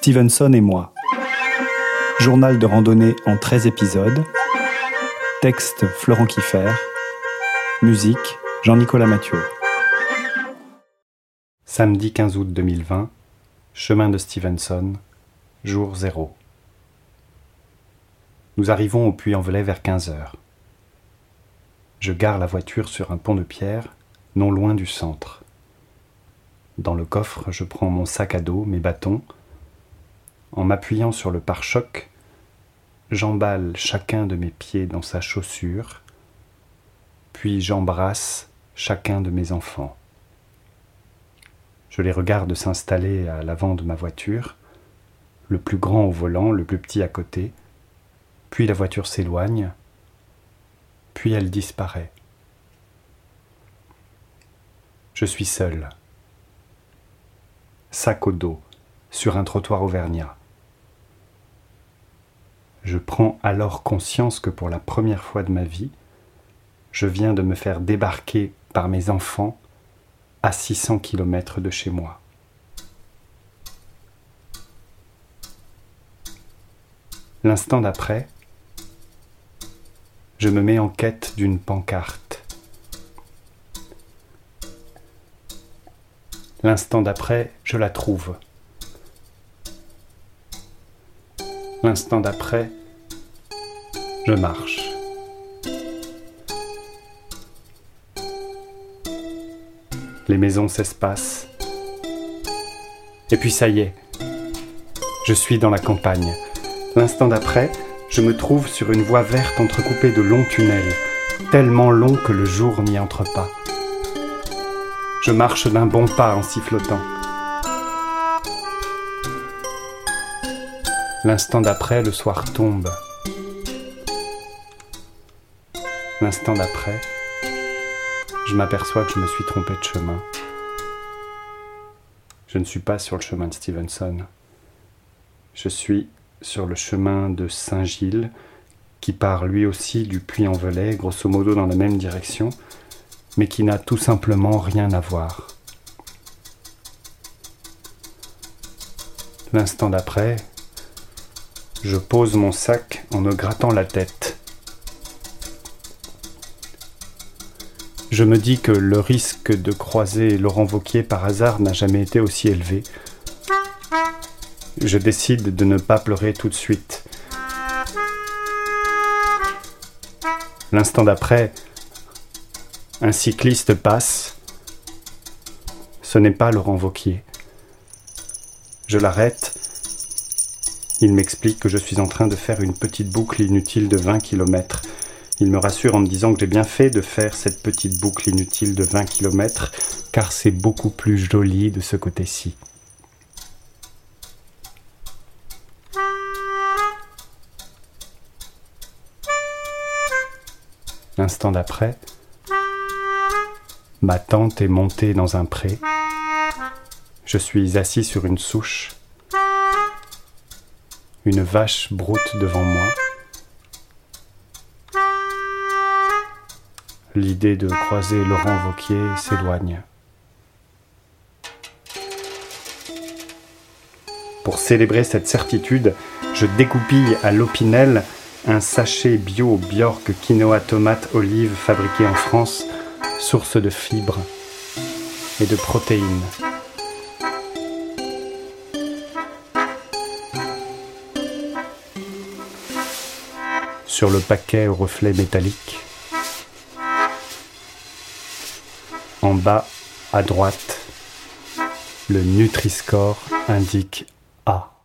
Stevenson et moi. Journal de randonnée en 13 épisodes. Texte Florent Kiffer. Musique Jean-Nicolas Mathieu. Samedi 15 août 2020. Chemin de Stevenson. Jour 0. Nous arrivons au Puy-en-Velay vers 15 heures. Je gare la voiture sur un pont de pierre, non loin du centre. Dans le coffre, je prends mon sac à dos, mes bâtons. En m'appuyant sur le pare-choc, j'emballe chacun de mes pieds dans sa chaussure, puis j'embrasse chacun de mes enfants. Je les regarde s'installer à l'avant de ma voiture, le plus grand au volant, le plus petit à côté, puis la voiture s'éloigne, puis elle disparaît. Je suis seul sac au dos, sur un trottoir auvergnat. Je prends alors conscience que pour la première fois de ma vie, je viens de me faire débarquer par mes enfants à 600 km de chez moi. L'instant d'après, je me mets en quête d'une pancarte. L'instant d'après, je la trouve. L'instant d'après, je marche. Les maisons s'espacent. Et puis ça y est, je suis dans la campagne. L'instant d'après, je me trouve sur une voie verte entrecoupée de longs tunnels, tellement longs que le jour n'y entre pas. Je marche d'un bon pas en sifflotant. L'instant d'après, le soir tombe. L'instant d'après, je m'aperçois que je me suis trompé de chemin. Je ne suis pas sur le chemin de Stevenson. Je suis sur le chemin de Saint-Gilles, qui part lui aussi du Puy-en-Velay, grosso modo dans la même direction, mais qui n'a tout simplement rien à voir. L'instant d'après, je pose mon sac en me grattant la tête. Je me dis que le risque de croiser Laurent Vauquier par hasard n'a jamais été aussi élevé. Je décide de ne pas pleurer tout de suite. L'instant d'après, un cycliste passe. Ce n'est pas Laurent Vauquier. Je l'arrête. Il m'explique que je suis en train de faire une petite boucle inutile de 20 km. Il me rassure en me disant que j'ai bien fait de faire cette petite boucle inutile de 20 km, car c'est beaucoup plus joli de ce côté-ci. L'instant d'après, Ma tante est montée dans un pré. Je suis assis sur une souche. Une vache broute devant moi. L'idée de croiser Laurent Vauquier s'éloigne. Pour célébrer cette certitude, je découpille à l'opinel un sachet bio Bjork quinoa tomate olive fabriqué en France source de fibres et de protéines. Sur le paquet au reflet métallique, en bas à droite, le Nutri-Score indique A.